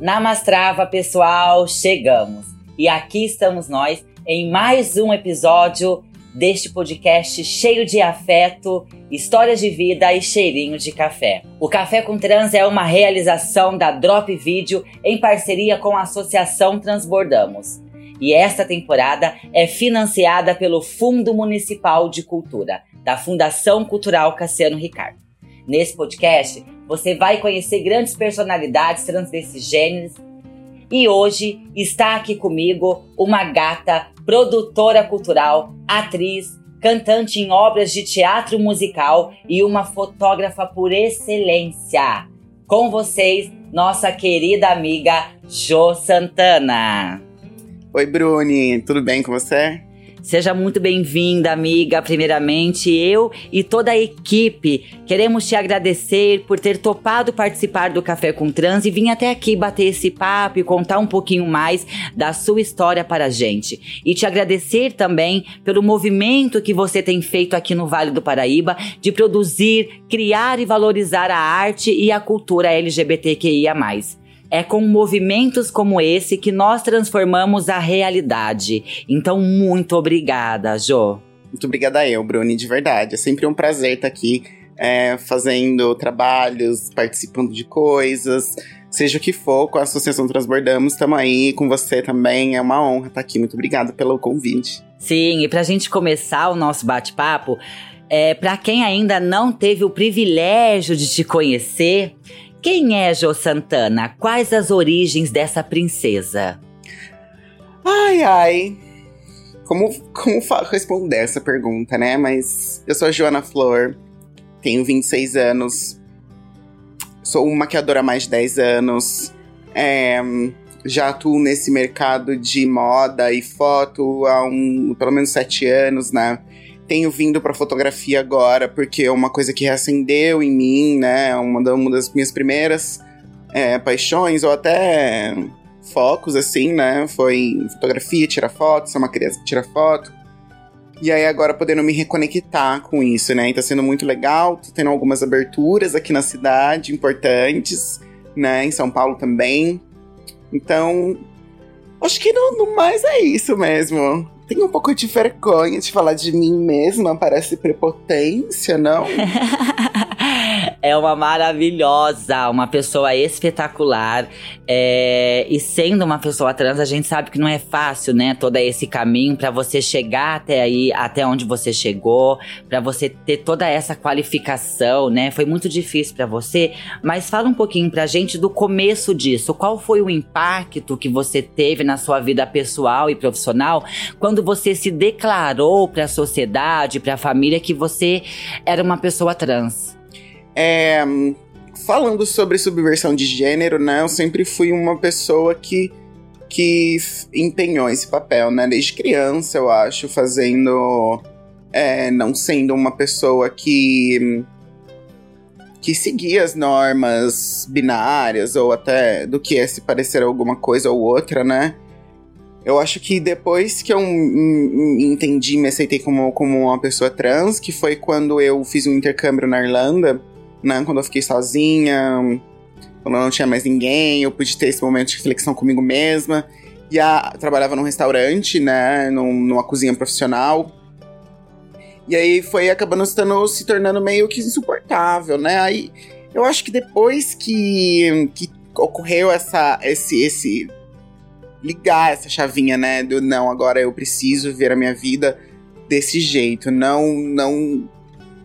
Namastrava, pessoal, chegamos. E aqui estamos nós em mais um episódio deste podcast cheio de afeto, histórias de vida e cheirinho de café. O Café com Trans é uma realização da Drop Video em parceria com a Associação Transbordamos. E esta temporada é financiada pelo Fundo Municipal de Cultura, da Fundação Cultural Cassiano Ricardo. Nesse podcast, você vai conhecer grandes personalidades trans desses gêneros. E hoje está aqui comigo uma gata, produtora cultural, atriz, cantante em obras de teatro musical e uma fotógrafa por excelência. Com vocês, nossa querida amiga Jo Santana. Oi, Bruni, tudo bem com você? Seja muito bem-vinda, amiga. Primeiramente, eu e toda a equipe queremos te agradecer por ter topado participar do Café com Trans e vir até aqui bater esse papo e contar um pouquinho mais da sua história para a gente. E te agradecer também pelo movimento que você tem feito aqui no Vale do Paraíba de produzir, criar e valorizar a arte e a cultura LGBTQIA. É com movimentos como esse que nós transformamos a realidade. Então, muito obrigada, Jo. Muito obrigada eu, Bruni, de verdade. É sempre um prazer estar aqui é, fazendo trabalhos, participando de coisas, seja o que for, com a Associação Transbordamos, estamos aí com você também. É uma honra estar aqui. Muito obrigada pelo convite. Sim, e para a gente começar o nosso bate-papo, é, para quem ainda não teve o privilégio de te conhecer, quem é Jo Santana? Quais as origens dessa princesa? Ai, ai. Como, como responder essa pergunta, né? Mas eu sou a Joana Flor, tenho 26 anos, sou uma maquiadora há mais de 10 anos, é, já atuo nesse mercado de moda e foto há um, pelo menos 7 anos, né? Tenho vindo para fotografia agora porque é uma coisa que reacendeu em mim, né? Uma, uma das minhas primeiras é, paixões, ou até focos, assim, né? Foi fotografia, tirar foto, ser uma criança que tira foto. E aí agora podendo me reconectar com isso, né? E tá sendo muito legal, tô tendo algumas aberturas aqui na cidade, importantes, né? Em São Paulo também. Então, acho que no, no mais é isso mesmo tenho um pouco de vergonha de falar de mim mesma, parece prepotência, não? é uma maravilhosa, uma pessoa espetacular. É, e sendo uma pessoa trans, a gente sabe que não é fácil, né? Todo esse caminho para você chegar até aí, até onde você chegou, para você ter toda essa qualificação, né? Foi muito difícil para você. Mas fala um pouquinho pra gente do começo disso. Qual foi o impacto que você teve na sua vida pessoal e profissional quando você se declarou para a sociedade, para a família que você era uma pessoa trans? É, falando sobre subversão de gênero, né? Eu sempre fui uma pessoa que, que empenhou esse papel, né? Desde criança, eu acho, fazendo. É, não sendo uma pessoa que. que seguia as normas binárias, ou até do que é se parecer alguma coisa ou outra, né? Eu acho que depois que eu entendi, me aceitei como, como uma pessoa trans, que foi quando eu fiz um intercâmbio na Irlanda, né? Quando eu fiquei sozinha, quando eu não tinha mais ninguém, eu pude ter esse momento de reflexão comigo mesma. E a, trabalhava num restaurante, né? Num, numa cozinha profissional. E aí foi acabando se, se tornando meio que insuportável, né? Aí eu acho que depois que, que ocorreu essa, esse, esse. ligar essa chavinha, né? Do não, agora eu preciso ver a minha vida desse jeito. Não, não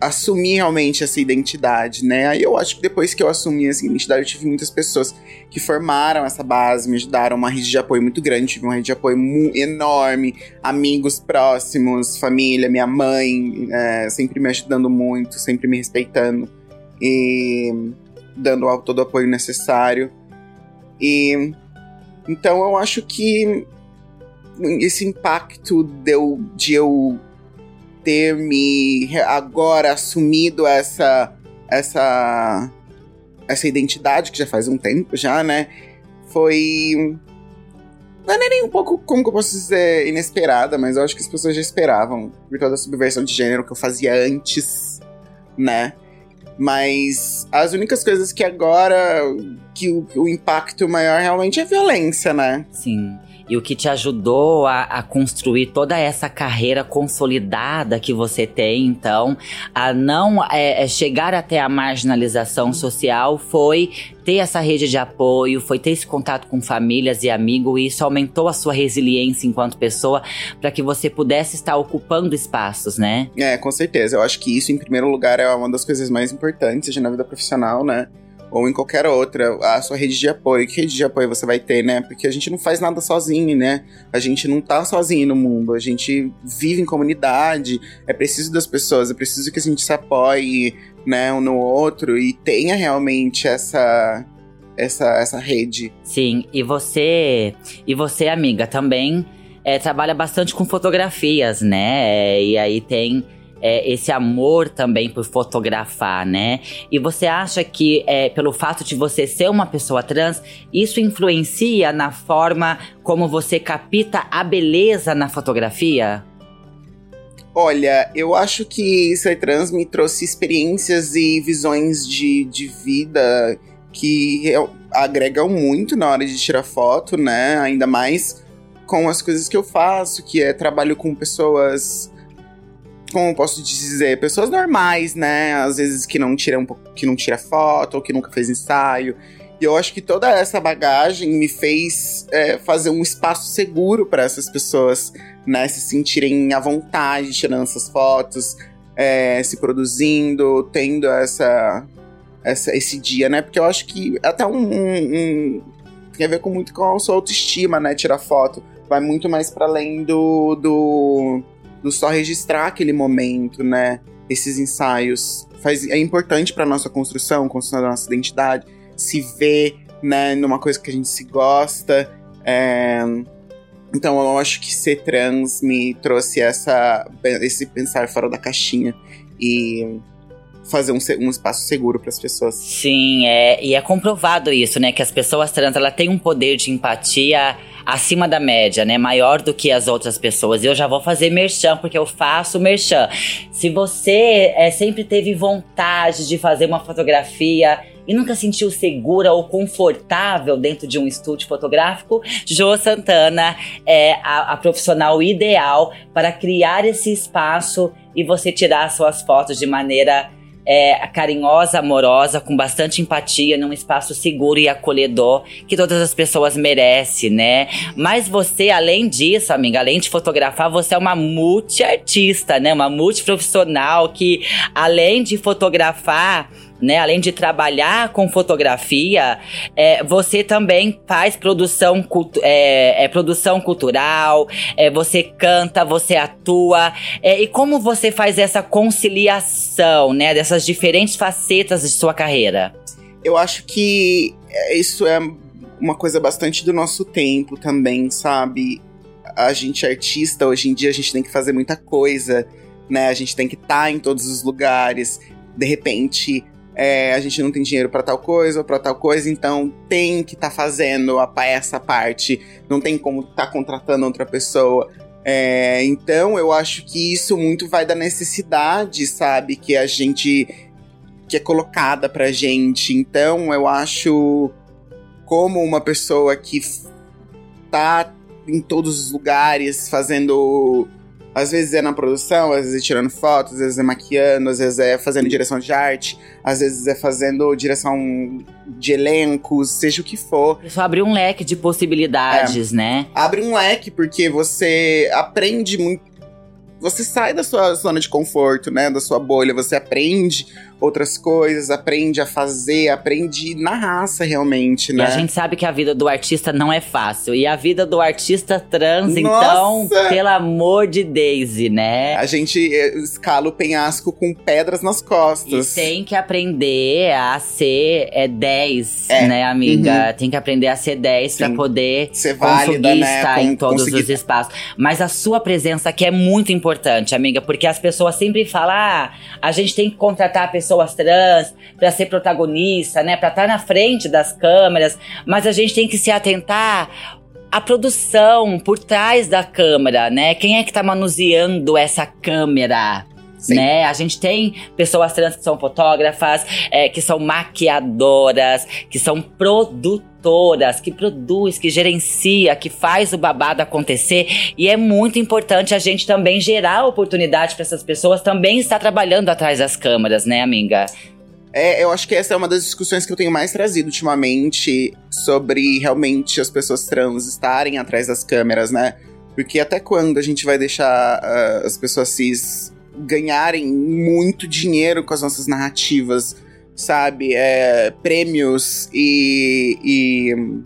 assumir realmente essa identidade, né? Aí eu acho que depois que eu assumi essa identidade, eu tive muitas pessoas que formaram essa base, me ajudaram, uma rede de apoio muito grande, tive uma rede de apoio enorme, amigos próximos, família, minha mãe, é, sempre me ajudando muito, sempre me respeitando e dando todo o apoio necessário. E então eu acho que esse impacto deu, de eu ter me agora assumido essa essa essa identidade que já faz um tempo já, né? Foi não é nem um pouco, como que eu posso dizer, inesperada, mas eu acho que as pessoas já esperavam por toda a subversão de gênero que eu fazia antes, né? Mas as únicas coisas que agora que o, o impacto maior realmente é violência, né? Sim e o que te ajudou a, a, construir toda essa carreira consolidada que você tem, então, a não é, é chegar até a marginalização social foi ter essa rede de apoio, foi ter esse contato com famílias e amigos, e isso aumentou a sua resiliência enquanto pessoa para que você pudesse estar ocupando espaços, né? É, com certeza. Eu acho que isso, em primeiro lugar, é uma das coisas mais importantes na vida profissional, né? Ou em qualquer outra, a sua rede de apoio. Que rede de apoio você vai ter, né? Porque a gente não faz nada sozinho, né? A gente não tá sozinho no mundo, a gente vive em comunidade, é preciso das pessoas, é preciso que a gente se apoie, né, um no outro e tenha realmente essa essa essa rede. Sim, e você e você, amiga, também é, trabalha bastante com fotografias, né? E aí tem é, esse amor também por fotografar, né? E você acha que, é, pelo fato de você ser uma pessoa trans, isso influencia na forma como você capta a beleza na fotografia? Olha, eu acho que ser trans me trouxe experiências e visões de, de vida que agregam muito na hora de tirar foto, né? Ainda mais com as coisas que eu faço, que é trabalho com pessoas como posso dizer, pessoas normais, né? Às vezes que não tiram que não tira foto ou que nunca fez ensaio. E eu acho que toda essa bagagem me fez é, fazer um espaço seguro para essas pessoas, né? Se sentirem à vontade tirando essas fotos, é, se produzindo, tendo essa, essa, esse dia, né? Porque eu acho que até um, um, um tem a ver com muito com a sua autoestima, né? Tirar foto vai muito mais para além do, do do só registrar aquele momento, né? Esses ensaios faz, é importante para nossa construção, construção da nossa identidade, se ver, né, numa coisa que a gente se gosta. É... Então eu acho que ser trans me trouxe essa, esse pensar fora da caixinha e fazer um, um espaço seguro para as pessoas. Sim, é, e é comprovado isso, né? Que as pessoas trans ela têm um poder de empatia acima da média, né? Maior do que as outras pessoas. Eu já vou fazer merchan, porque eu faço merchan. Se você é, sempre teve vontade de fazer uma fotografia e nunca sentiu segura ou confortável dentro de um estúdio fotográfico, Jo Santana é a, a profissional ideal para criar esse espaço e você tirar suas fotos de maneira é, carinhosa, amorosa, com bastante empatia, num espaço seguro e acolhedor que todas as pessoas merecem, né? Mas você, além disso, amiga, além de fotografar, você é uma multiartista, né? Uma multiprofissional que, além de fotografar, né? Além de trabalhar com fotografia, é, você também faz produção, é, é, produção cultural, é, você canta, você atua. É, e como você faz essa conciliação, né? Dessas diferentes facetas de sua carreira? Eu acho que é, isso é uma coisa bastante do nosso tempo também, sabe? A gente é artista, hoje em dia a gente tem que fazer muita coisa, né? A gente tem que estar tá em todos os lugares. De repente, é, a gente não tem dinheiro para tal coisa ou para tal coisa, então tem que estar tá fazendo a, essa parte, não tem como estar tá contratando outra pessoa. É, então eu acho que isso muito vai da necessidade, sabe, que a gente que é colocada pra gente. Então eu acho como uma pessoa que tá em todos os lugares fazendo às vezes é na produção, às vezes é tirando fotos, às vezes é maquiando, às vezes é fazendo direção de arte, às vezes é fazendo direção de elencos, seja o que for. Isso abre um leque de possibilidades, é. né? Abre um leque porque você aprende muito você sai da sua zona de conforto, né? Da sua bolha, você aprende outras coisas, aprende a fazer, aprende na raça realmente, né? E a gente sabe que a vida do artista não é fácil. E a vida do artista trans, então, Nossa! então, pelo amor de Daisy, né? A gente eh, escala o penhasco com pedras nas costas. E tem que aprender a ser é, 10, é. né, amiga? Uhum. Tem que aprender a ser 10 para poder ser válida, conseguir né? estar Com, em todos conseguir... os espaços. Mas a sua presença aqui é muito importante amiga, porque as pessoas sempre falam: ah, a gente tem que contratar pessoas trans para ser protagonista, né? Para estar tá na frente das câmeras, mas a gente tem que se atentar à produção por trás da câmera, né? Quem é que tá manuseando essa câmera? Sim. né? A gente tem pessoas trans que são fotógrafas, é, que são maquiadoras, que são produtoras, que produz, que gerencia, que faz o babado acontecer. E é muito importante a gente também gerar oportunidade para essas pessoas também estar trabalhando atrás das câmeras, né, amiga? É, eu acho que essa é uma das discussões que eu tenho mais trazido ultimamente sobre realmente as pessoas trans estarem atrás das câmeras, né? Porque até quando a gente vai deixar uh, as pessoas cis ganharem muito dinheiro com as nossas narrativas, sabe? É, prêmios e, e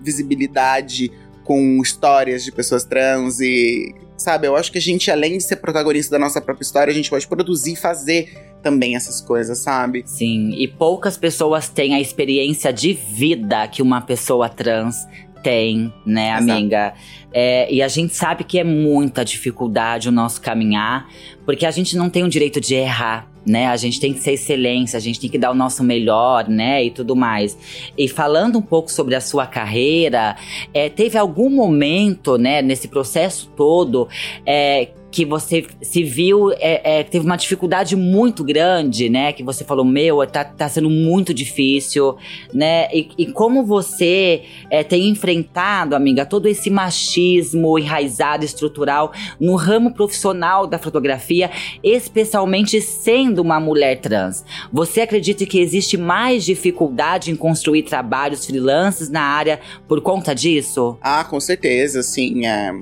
visibilidade com histórias de pessoas trans e sabe? Eu acho que a gente, além de ser protagonista da nossa própria história, a gente pode produzir e fazer também essas coisas, sabe? Sim, e poucas pessoas têm a experiência de vida que uma pessoa trans tem, né, amiga? É, e a gente sabe que é muita dificuldade o nosso caminhar, porque a gente não tem o direito de errar, né? A gente tem que ser excelência, a gente tem que dar o nosso melhor, né? E tudo mais. E falando um pouco sobre a sua carreira, é, teve algum momento, né, nesse processo todo, é, que você se viu, é, é, teve uma dificuldade muito grande, né? Que você falou, meu, tá, tá sendo muito difícil, né? E, e como você é, tem enfrentado, amiga, todo esse machismo enraizado, estrutural, no ramo profissional da fotografia, especialmente sendo uma mulher trans. Você acredita que existe mais dificuldade em construir trabalhos freelances na área por conta disso? Ah, com certeza, sim. É.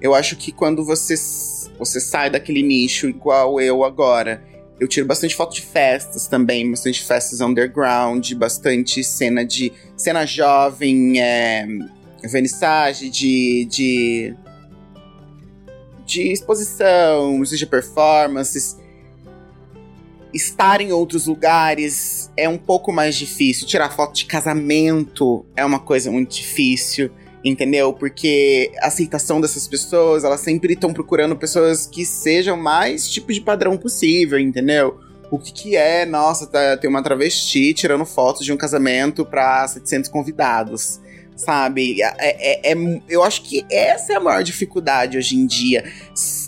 Eu acho que quando você você sai daquele nicho igual eu agora. Eu tiro bastante foto de festas também, bastante festas underground, bastante cena de cena jovem, é, vernissage de, de de exposição, seja performances. Estar em outros lugares é um pouco mais difícil. Tirar foto de casamento é uma coisa muito difícil entendeu? Porque a aceitação dessas pessoas, elas sempre estão procurando pessoas que sejam mais tipo de padrão possível, entendeu? O que, que é, nossa, tá, tem uma travesti tirando fotos de um casamento para 700 convidados, sabe? É, é, é, eu acho que essa é a maior dificuldade hoje em dia.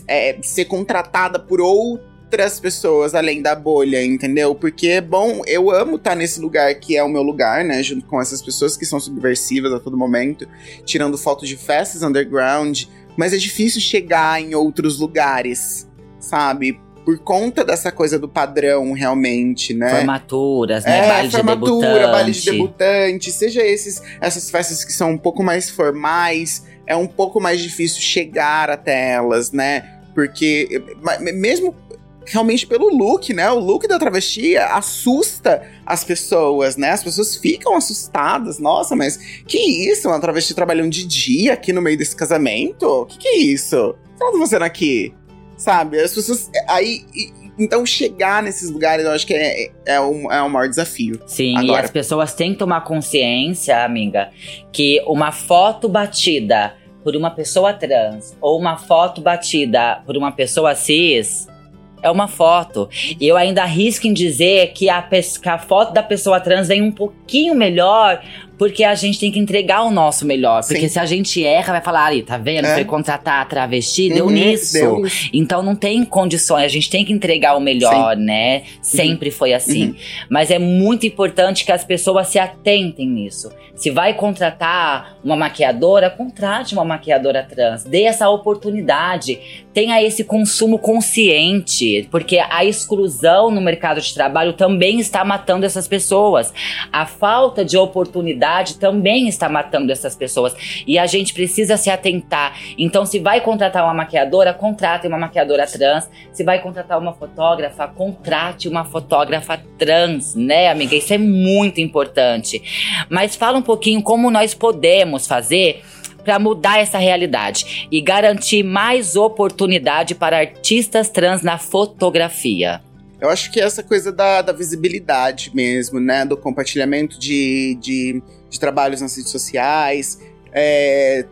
É ser contratada por outro outras pessoas além da bolha, entendeu? Porque, bom, eu amo estar tá nesse lugar que é o meu lugar, né? Junto com essas pessoas que são subversivas a todo momento, tirando fotos de festas underground. Mas é difícil chegar em outros lugares, sabe? por conta dessa coisa do padrão, realmente, né? Formaturas, né? É, baile formatura, de debutante. baile de debutante, seja esses, essas festas que são um pouco mais formais, é um pouco mais difícil chegar até elas, né? Porque mesmo realmente pelo look, né? O look da travesti assusta as pessoas, né? As pessoas ficam assustadas. Nossa, mas que isso? Uma travesti trabalhando de dia aqui no meio desse casamento? Que que é isso? O que tá fazendo aqui? Sabe? As pessoas. Aí. Então, chegar nesses lugares, eu acho que é, é, um, é o maior desafio. Sim, Agora. e as pessoas têm que tomar consciência, amiga, que uma foto batida por uma pessoa trans ou uma foto batida por uma pessoa cis é uma foto. E eu ainda arrisco em dizer que a, que a foto da pessoa trans vem um pouquinho melhor porque a gente tem que entregar o nosso melhor. Porque Sim. se a gente erra, vai falar, ali, tá vendo? É. Foi contratar a travesti, uhum, deu, nisso. deu. Então não tem condições, a gente tem que entregar o melhor, Sim. né? Sempre uhum. foi assim. Uhum. Mas é muito importante que as pessoas se atentem nisso. Se vai contratar uma maquiadora, contrate uma maquiadora trans. Dê essa oportunidade. Tenha esse consumo consciente. Porque a exclusão no mercado de trabalho também está matando essas pessoas. A falta de oportunidade também está matando essas pessoas. E a gente precisa se atentar. Então, se vai contratar uma maquiadora, contrate uma maquiadora trans. Se vai contratar uma fotógrafa, contrate uma fotógrafa trans, né, amiga? Isso é muito importante. Mas fala um pouquinho como nós podemos fazer para mudar essa realidade e garantir mais oportunidade para artistas trans na fotografia. Eu acho que essa coisa da, da visibilidade mesmo, né? Do compartilhamento de, de, de trabalhos nas redes sociais. É,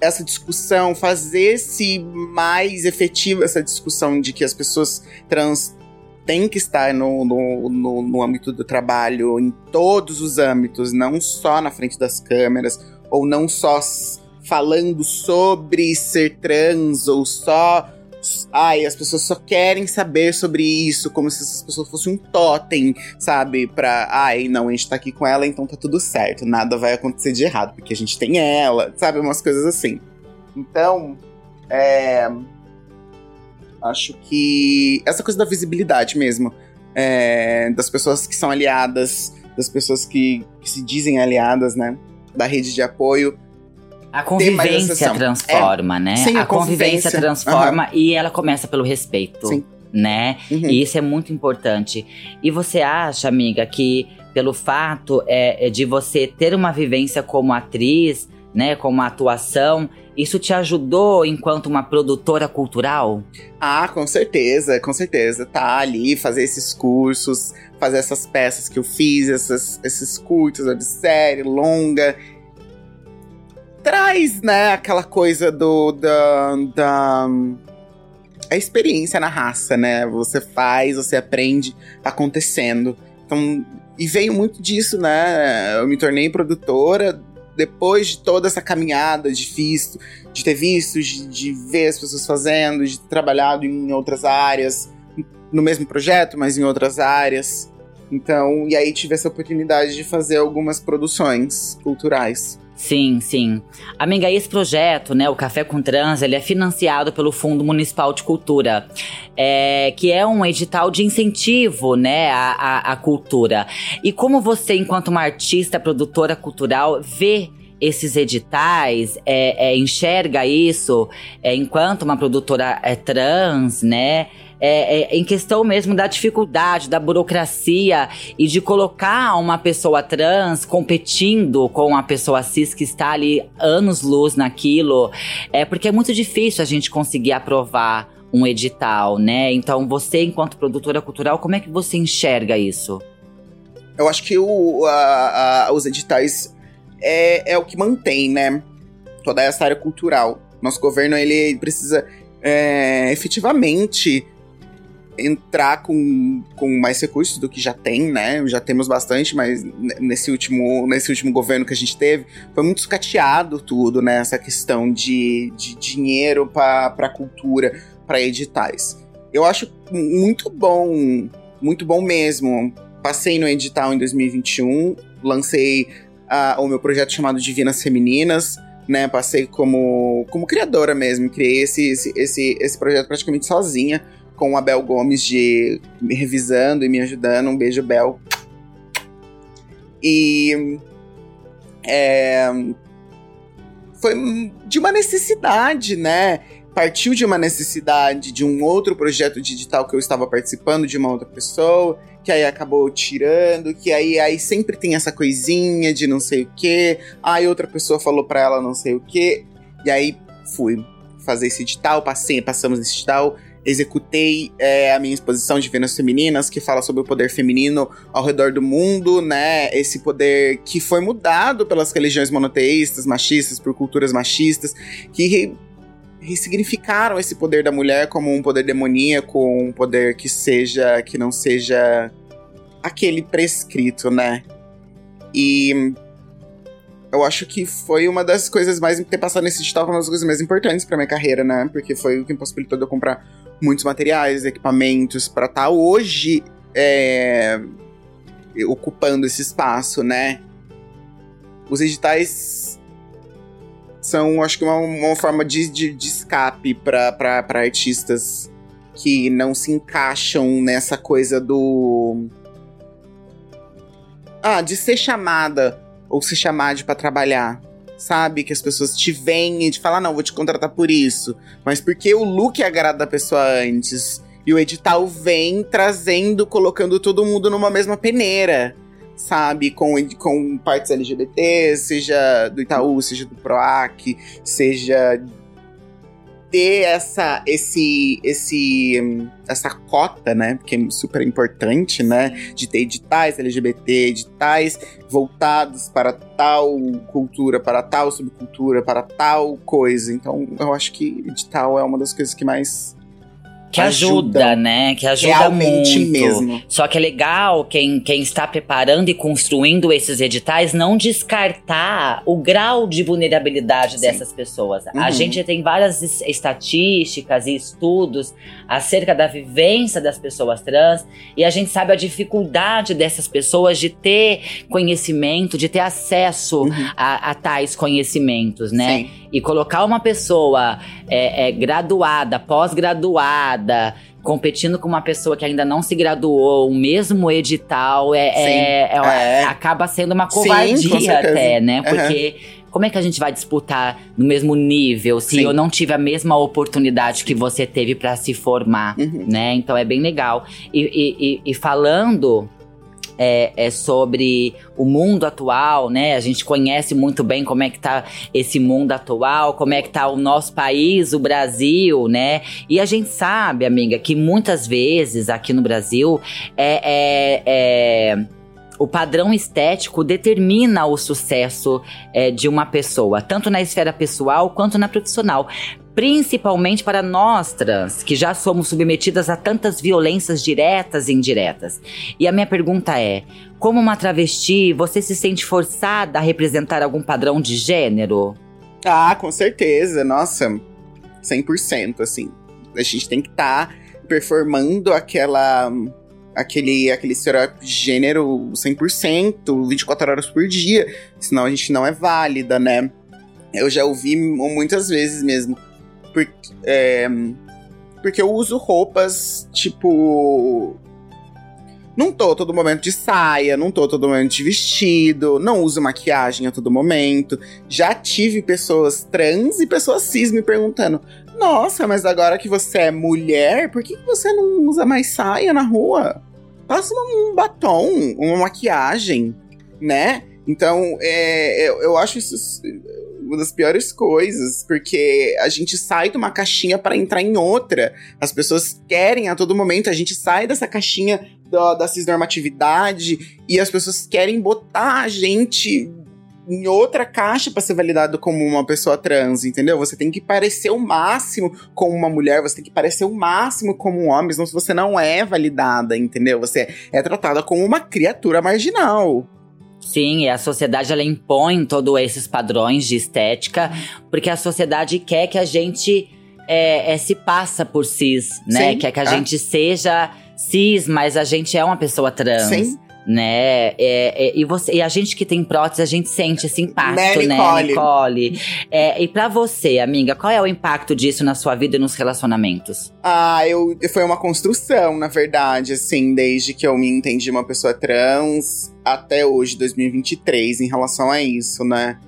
essa discussão, fazer-se mais efetiva essa discussão de que as pessoas trans têm que estar no, no, no, no âmbito do trabalho, em todos os âmbitos, não só na frente das câmeras, ou não só falando sobre ser trans, ou só Ai, as pessoas só querem saber sobre isso, como se essas pessoas fossem um totem, sabe? Pra. Ai, não, a gente tá aqui com ela, então tá tudo certo. Nada vai acontecer de errado, porque a gente tem ela, sabe? Umas coisas assim. Então, é. Acho que. Essa coisa da visibilidade mesmo. É, das pessoas que são aliadas, das pessoas que, que se dizem aliadas, né? Da rede de apoio a convivência transforma, é, né? Sim, a, a convivência, convivência transforma uhum. e ela começa pelo respeito. Sim. Né? Uhum. E isso é muito importante. E você acha, amiga, que pelo fato é, é de você ter uma vivência como atriz, né, como atuação, isso te ajudou enquanto uma produtora cultural? Ah, com certeza, com certeza. Tá ali, fazer esses cursos, fazer essas peças que eu fiz, essas, esses curtos, de série longa traz, né, aquela coisa do da, da a experiência na raça, né? Você faz, você aprende, tá acontecendo. Então, e veio muito disso, né? Eu me tornei produtora depois de toda essa caminhada difícil, de ter visto, de, de ver as pessoas fazendo, de ter trabalhado em outras áreas, no mesmo projeto, mas em outras áreas. Então, e aí tive essa oportunidade de fazer algumas produções culturais. Sim, sim. Amiga, esse projeto, né, o Café com Trans, ele é financiado pelo Fundo Municipal de Cultura, é, que é um edital de incentivo, né, à, à, à cultura. E como você, enquanto uma artista, produtora cultural, vê esses editais, é, é, enxerga isso é, enquanto uma produtora é, trans, né? É, é, em questão mesmo da dificuldade, da burocracia e de colocar uma pessoa trans competindo com a pessoa cis que está ali anos-luz naquilo. É porque é muito difícil a gente conseguir aprovar um edital, né? Então, você, enquanto produtora cultural, como é que você enxerga isso? Eu acho que o, a, a, os editais é, é o que mantém, né? Toda essa área cultural. Nosso governo, ele precisa é, efetivamente entrar com, com mais recursos do que já tem, né? Já temos bastante, mas nesse último, nesse último governo que a gente teve, foi muito sucateado tudo, né? Essa questão de, de dinheiro para cultura, para editais. Eu acho muito bom, muito bom mesmo. Passei no edital em 2021, lancei uh, o meu projeto chamado Divinas Femininas, né? Passei como, como criadora mesmo, criei esse, esse, esse, esse projeto praticamente sozinha, com a Bel Gomes de me revisando e me ajudando. Um beijo, Bel. E. É, foi de uma necessidade, né? Partiu de uma necessidade de um outro projeto digital que eu estava participando de uma outra pessoa que aí acabou tirando, que aí, aí sempre tem essa coisinha de não sei o que, aí outra pessoa falou pra ela não sei o que, e aí fui fazer esse edital, passei, passamos esse edital, executei é, a minha exposição de Vênus Femininas, que fala sobre o poder feminino ao redor do mundo, né? Esse poder que foi mudado pelas religiões monoteístas, machistas, por culturas machistas, que ressignificaram esse poder da mulher como um poder demoníaco, um poder que seja, que não seja aquele prescrito, né? E eu acho que foi uma das coisas mais ter passado nesse digital foi uma das coisas mais importantes para minha carreira, né? Porque foi o que possibilitou de eu comprar muitos materiais, equipamentos para estar tá hoje é, ocupando esse espaço, né? Os editais são, acho que, uma, uma forma de, de, de escape para artistas que não se encaixam nessa coisa do. Ah, de ser chamada ou se chamar de para trabalhar. Sabe? Que as pessoas te veem e te falam, ah, não, vou te contratar por isso. Mas porque o look agrada a pessoa antes. E o edital vem trazendo, colocando todo mundo numa mesma peneira sabe? Com, com partes LGBT, seja do Itaú, seja do PROAC, seja ter essa esse esse essa cota, né, que é super importante, né, de ter editais LGBT, editais voltados para tal cultura, para tal subcultura, para tal coisa. Então, eu acho que edital é uma das coisas que mais que ajuda, ajuda, né? Que ajuda Realmente muito. mesmo. Só que é legal quem, quem está preparando e construindo esses editais não descartar o grau de vulnerabilidade Sim. dessas pessoas. Uhum. A gente tem várias estatísticas e estudos acerca da vivência das pessoas trans e a gente sabe a dificuldade dessas pessoas de ter conhecimento, de ter acesso uhum. a, a, tais conhecimentos, né? Sim. E colocar uma pessoa é, é, graduada, pós-graduada, competindo com uma pessoa que ainda não se graduou, o mesmo edital, é, é, é, é, acaba sendo uma covardia Sim, até, né? Porque uhum. como é que a gente vai disputar no mesmo nível se Sim. eu não tive a mesma oportunidade que você teve para se formar, uhum. né? Então é bem legal. e, e, e, e falando é, é, sobre o mundo atual, né? A gente conhece muito bem como é que tá esse mundo atual, como é que tá o nosso país, o Brasil, né? E a gente sabe, amiga, que muitas vezes aqui no Brasil é, é, é o padrão estético determina o sucesso é, de uma pessoa, tanto na esfera pessoal quanto na profissional principalmente para nós trans, que já somos submetidas a tantas violências diretas e indiretas. E a minha pergunta é: como uma travesti, você se sente forçada a representar algum padrão de gênero? Ah, com certeza, nossa, 100%, assim. A gente tem que estar tá performando aquela aquele, aquele estereótipo de gênero 100%, 24 horas por dia, senão a gente não é válida, né? Eu já ouvi muitas vezes mesmo porque, é, porque eu uso roupas, tipo. Não tô todo momento de saia, não tô todo momento de vestido, não uso maquiagem a todo momento. Já tive pessoas trans e pessoas cis me perguntando: Nossa, mas agora que você é mulher, por que você não usa mais saia na rua? Passa um batom, uma maquiagem, né? Então, é, eu, eu acho isso uma das piores coisas, porque a gente sai de uma caixinha para entrar em outra. As pessoas querem a todo momento, a gente sai dessa caixinha da, da cisnormatividade e as pessoas querem botar a gente em outra caixa para ser validado como uma pessoa trans, entendeu? Você tem que parecer o máximo como uma mulher, você tem que parecer o máximo como um homem, senão você não é validada, entendeu? Você é tratada como uma criatura marginal. Sim, e a sociedade ela impõe todos esses padrões de estética, porque a sociedade quer que a gente é, é, se passa por cis, né? Sim, quer que a gente seja cis, mas a gente é uma pessoa trans. Sim né? É, é, e, você, e a gente que tem prótese, a gente sente esse impacto, né, né Nicole? É, e para você, amiga, qual é o impacto disso na sua vida e nos relacionamentos? Ah, eu, foi uma construção, na verdade, assim, desde que eu me entendi uma pessoa trans até hoje, 2023, em relação a isso, né?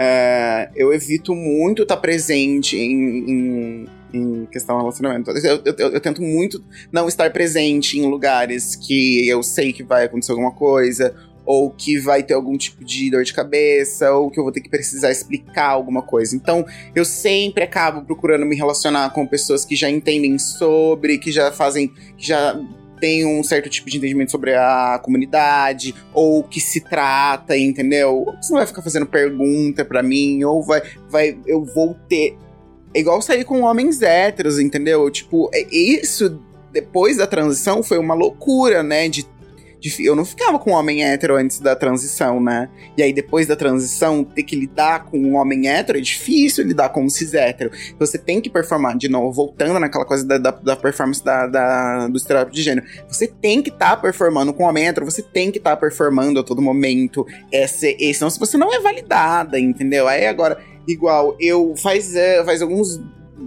É, eu evito muito estar tá presente em, em em questão de relacionamento. Eu, eu, eu, tento muito não estar presente em lugares que eu sei que vai acontecer alguma coisa, ou que vai ter algum tipo de dor de cabeça, ou que eu vou ter que precisar explicar alguma coisa. Então, eu sempre acabo procurando me relacionar com pessoas que já entendem sobre, que já fazem, que já tem um certo tipo de entendimento sobre a comunidade, ou que se trata, entendeu? Você não vai ficar fazendo pergunta para mim, ou vai, vai, eu vou ter é igual sair com homens héteros, entendeu? Tipo, é, isso depois da transição foi uma loucura, né? De, de, eu não ficava com homem hétero antes da transição, né? E aí depois da transição, ter que lidar com um homem hétero é difícil lidar com um cis hétero. Você tem que performar, de novo, voltando naquela coisa da, da, da performance da, da, do estereótipo de gênero. Você tem que estar tá performando com homem hétero, você tem que estar tá performando a todo momento. Esse, esse, senão você não é validada, entendeu? Aí agora Igual, eu faz, é, faz alguns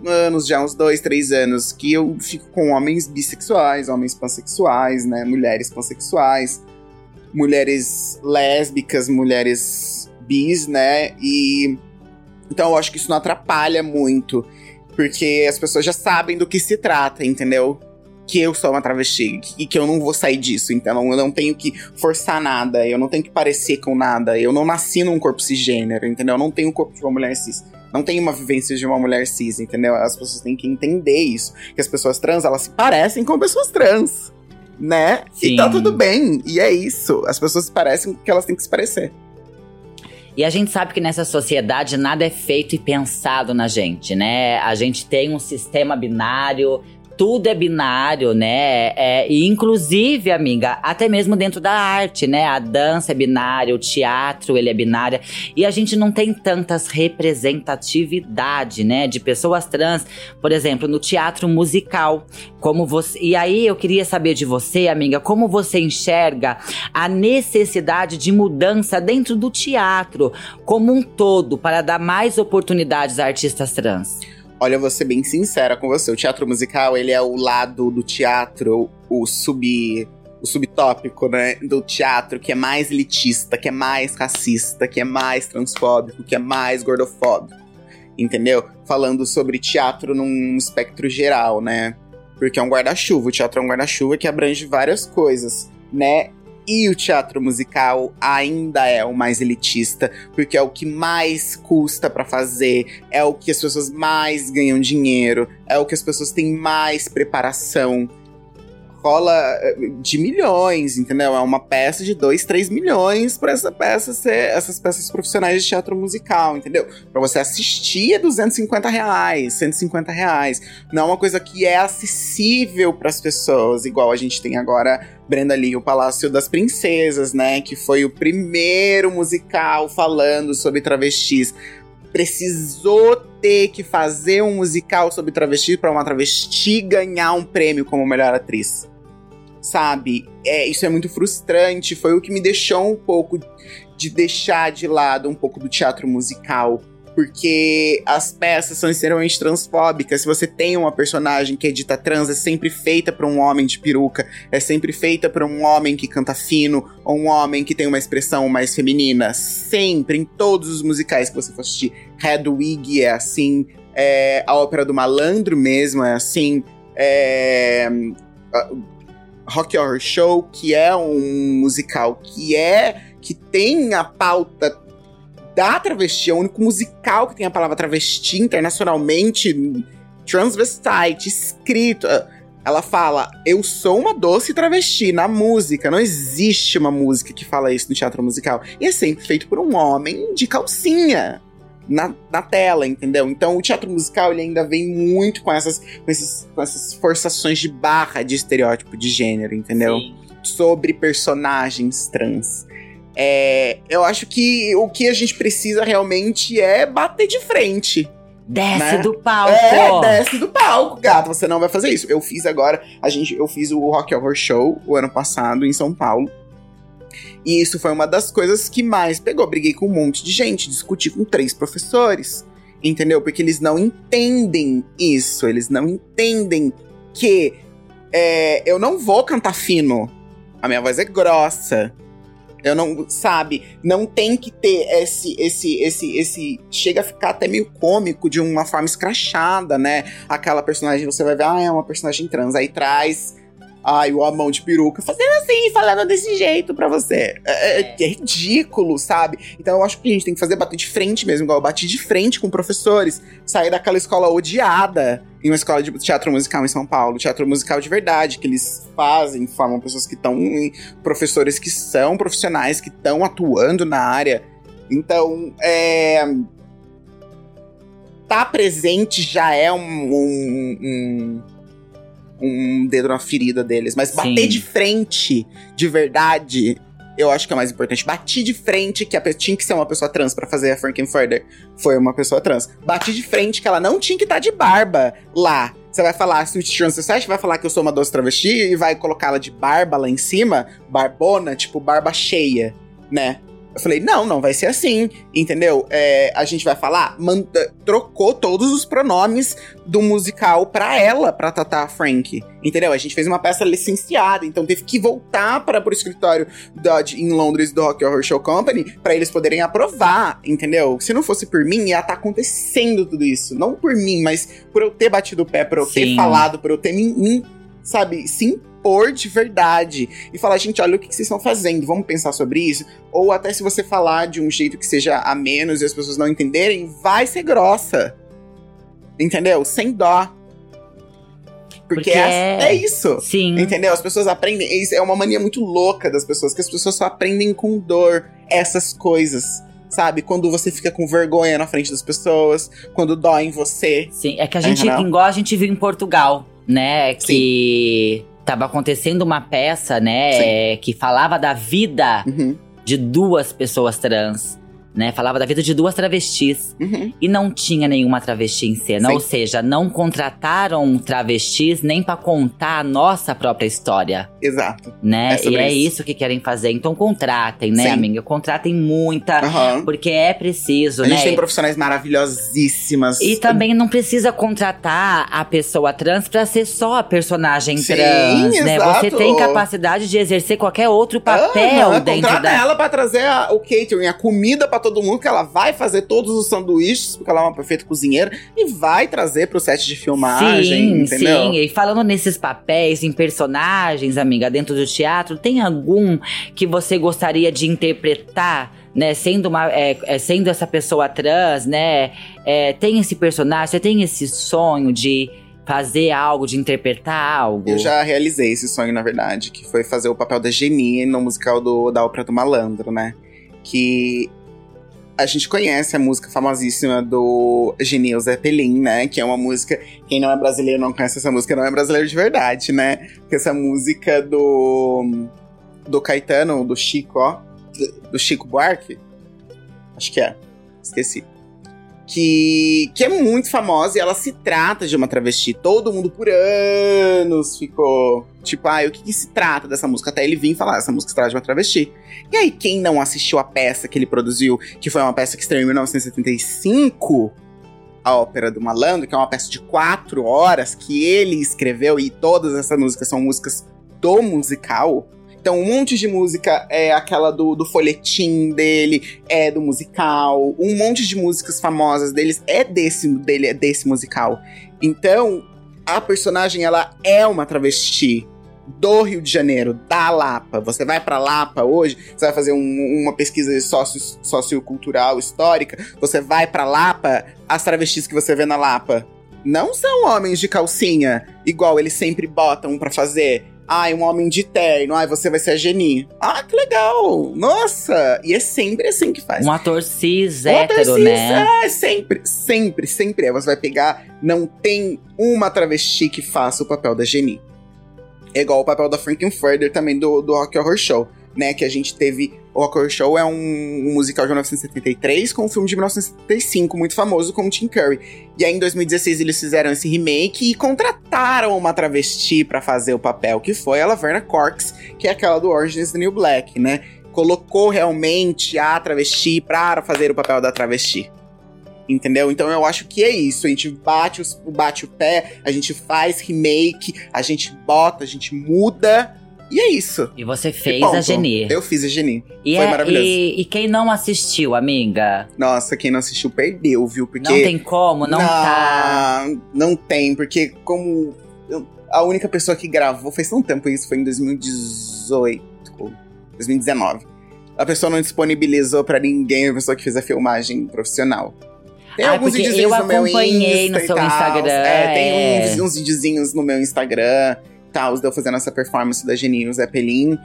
anos já, uns dois, três anos, que eu fico com homens bissexuais, homens pansexuais, né? Mulheres pansexuais, mulheres lésbicas, mulheres bis, né? E. Então eu acho que isso não atrapalha muito. Porque as pessoas já sabem do que se trata, entendeu? Que eu sou uma travesti e que eu não vou sair disso. Então eu não tenho que forçar nada, eu não tenho que parecer com nada. Eu não nasci num corpo cisgênero, entendeu? Eu não tenho o corpo de uma mulher cis. Não tenho uma vivência de uma mulher cis, entendeu? As pessoas têm que entender isso. Que as pessoas trans, elas se parecem com pessoas trans. Né? Sim. E tá tudo bem. E é isso. As pessoas se parecem que elas têm que se parecer. E a gente sabe que nessa sociedade nada é feito e pensado na gente, né? A gente tem um sistema binário tudo é binário, né? É, e inclusive, amiga, até mesmo dentro da arte, né? A dança é binária, o teatro ele é binário. E a gente não tem tantas representatividade, né? De pessoas trans, por exemplo, no teatro musical. Como você. E aí eu queria saber de você, amiga, como você enxerga a necessidade de mudança dentro do teatro como um todo para dar mais oportunidades a artistas trans? Olha, eu vou ser bem sincera com você. O teatro musical, ele é o lado do teatro, o sub o subtópico, né, do teatro que é mais elitista, que é mais racista, que é mais transfóbico, que é mais gordofóbico. Entendeu? Falando sobre teatro num espectro geral, né? Porque é um guarda-chuva, o teatro é um guarda-chuva que abrange várias coisas, né? E o teatro musical ainda é o mais elitista, porque é o que mais custa para fazer, é o que as pessoas mais ganham dinheiro, é o que as pessoas têm mais preparação rola eh, de milhões, entendeu? É uma peça de 2, 3 milhões para essa peça ser essas peças profissionais de teatro musical, entendeu? Para você assistir é 250 reais, 150 reais. Não é uma coisa que é acessível para as pessoas, igual a gente tem agora Brenda Lee, o Palácio das Princesas, né? Que foi o primeiro musical falando sobre travestis precisou ter que fazer um musical sobre travesti para uma travesti ganhar um prêmio como melhor atriz sabe? É, isso é muito frustrante. Foi o que me deixou um pouco de deixar de lado um pouco do teatro musical. Porque as peças são extremamente transfóbicas. Se você tem uma personagem que é dita trans, é sempre feita por um homem de peruca, é sempre feita por um homem que canta fino, ou um homem que tem uma expressão mais feminina. Sempre, em todos os musicais que você for assistir. Hedwig é assim, é, a ópera do malandro mesmo é assim. É, Rock Horror Show, que é um musical que é que tem a pauta da travesti, é o único musical que tem a palavra travesti internacionalmente transvestite escrito. Ela fala: "Eu sou uma doce travesti" na música. Não existe uma música que fala isso no teatro musical. E é sempre feito por um homem de calcinha na, na tela, entendeu? Então o teatro musical ele ainda vem muito com essas, com, esses, com essas forçações de barra de estereótipo de gênero, entendeu? Sim. Sobre personagens trans. É, eu acho que o que a gente precisa realmente é bater de frente. Desce né? do palco. É, desce do palco, gato. Você não vai fazer isso. Eu fiz agora, a gente, eu fiz o Rock Horror Show o ano passado em São Paulo. E isso foi uma das coisas que mais pegou. Briguei com um monte de gente, discuti com três professores. Entendeu? Porque eles não entendem isso. Eles não entendem que é, eu não vou cantar fino. A minha voz é grossa. Eu não, sabe, não tem que ter esse, esse, esse, esse. Chega a ficar até meio cômico de uma forma escrachada, né? Aquela personagem, você vai ver, ah, é uma personagem trans. Aí traz Ai, o amão de peruca fazendo assim, falando desse jeito pra você. É, é, é, ridículo, sabe? Então eu acho que a gente tem que fazer bater de frente mesmo, igual eu bati de frente com professores. Sair daquela escola odiada em uma escola de teatro musical em São Paulo. Teatro musical de verdade, que eles fazem, formam pessoas que estão. professores que são profissionais, que estão atuando na área. Então, é. Tá presente já é um, um, um um dedo na ferida deles. Mas bater Sim. de frente, de verdade, eu acho que é o mais importante. Bati de frente que a tinha que ser uma pessoa trans para fazer a Frankenfurter. Foi uma pessoa trans. Bati de frente que ela não tinha que estar tá de barba lá. Você vai falar, Switch Trans Society vai falar que eu sou uma doce travesti e vai colocá-la de barba lá em cima, barbona, tipo barba cheia, né? Eu falei, não, não vai ser assim, entendeu? É, a gente vai falar, manda, trocou todos os pronomes do musical pra ela, pra Tata Frank, entendeu? A gente fez uma peça licenciada, então teve que voltar para o escritório da, de, em Londres do Rock Horror Show Company para eles poderem aprovar, entendeu? Se não fosse por mim, ia estar tá acontecendo tudo isso. Não por mim, mas por eu ter batido o pé, por eu Sim. ter falado, por eu ter me, me sabe, sim impor de verdade e falar, gente, olha o que vocês estão fazendo, vamos pensar sobre isso. Ou até se você falar de um jeito que seja a menos e as pessoas não entenderem, vai ser grossa. Entendeu? Sem dó. Porque, Porque é, é, isso. Sim. Entendeu? As pessoas aprendem. É uma mania muito louca das pessoas, que as pessoas só aprendem com dor essas coisas. Sabe? Quando você fica com vergonha na frente das pessoas, quando dói em você. Sim, é que a gente, igual a gente viu em Portugal né? Que Sim. tava acontecendo uma peça, né? Que falava da vida uhum. de duas pessoas trans né? Falava da vida de duas travestis. Uhum. E não tinha nenhuma travesti em cena. Sim. Ou seja, não contrataram travestis nem para contar a nossa própria história. Exato. Né? É e é isso. que querem fazer. Então contratem, né, Sim. amiga? Contratem muita. Uhum. Porque é preciso, a né? A gente tem profissionais maravilhosíssimas. E também não precisa contratar a pessoa trans pra ser só a personagem Sim, trans, né? Você tem capacidade de exercer qualquer outro papel uhum, dentro contrata da. ela pra trazer a, o catering, a comida pra todo mundo que ela vai fazer todos os sanduíches, porque ela é uma perfeita cozinheira, e vai trazer pro set de filmagem, sim, entendeu? Sim, e falando nesses papéis, em personagens, amiga, dentro do teatro, tem algum que você gostaria de interpretar? Né, sendo, uma, é, é, sendo essa pessoa trans, né? É, tem esse personagem, você tem esse sonho de fazer algo, de interpretar algo? Eu já realizei esse sonho, na verdade, que foi fazer o papel da Genie no musical do, da Ópera do Malandro, né? Que a gente conhece a música famosíssima do Genil Zeppelin, né? Que é uma música. Quem não é brasileiro não conhece essa música, não é brasileiro de verdade, né? Que essa música do. Do Caetano, do Chico, ó. Do Chico Buarque. Acho que é. Esqueci que, que é muito famosa e ela se trata de uma travesti. Todo mundo por anos ficou tipo, ah, o que, que se trata dessa música? Até ele vir falar, essa música se trata de uma travesti. E aí, quem não assistiu a peça que ele produziu, que foi uma peça que estreou em 1975, a Ópera do Malandro, que é uma peça de quatro horas que ele escreveu e todas essas músicas são músicas do musical então, um monte de música é aquela do, do folhetim dele, é do musical. Um monte de músicas famosas deles é desse, dele, é desse musical. Então, a personagem, ela é uma travesti do Rio de Janeiro, da Lapa. Você vai para Lapa hoje, você vai fazer um, uma pesquisa socio, sociocultural, histórica, você vai para Lapa, as travestis que você vê na Lapa não são homens de calcinha, igual eles sempre botam para fazer. Ai, um homem de terno. Ai, você vai ser a Geni. Ah, que legal. Nossa. E é sempre assim que faz. Um ator cis, um hétero, ator cis, né? É, sempre, sempre, sempre é. Você vai pegar, não tem uma travesti que faça o papel da Geni. É igual o papel da Frankenfurter também do, do Rock Horror Show né? Que a gente teve. O Horror Show é um, um, musical de 1973 com um filme de 1975 muito famoso com Tim Curry. E aí em 2016 eles fizeram esse remake e contrataram uma travesti para fazer o papel, que foi a Laverna Corks, que é aquela do Orange is the New Black, né? Colocou realmente a travesti para fazer o papel da travesti. Entendeu? Então eu acho que é isso. A gente bate, os, bate o pé, a gente faz remake, a gente bota, a gente muda e é isso. E você fez a Geni. Eu fiz a Geni. E Foi é, maravilhoso. E, e, quem não assistiu, amiga? Nossa, quem não assistiu perdeu, viu? Porque. Não tem como, não, não tá. Não tem, porque como. Eu, a única pessoa que gravou faz tanto tempo isso, foi em 2018, 2019. A pessoa não disponibilizou para ninguém a pessoa que fez a filmagem profissional. Tem ah, alguns videozinhos no meu Insta. no seu Instagram. É, tem é. uns, uns videozinhos no meu Instagram tal, deu fazendo essa performance da Geninho Zeppelin.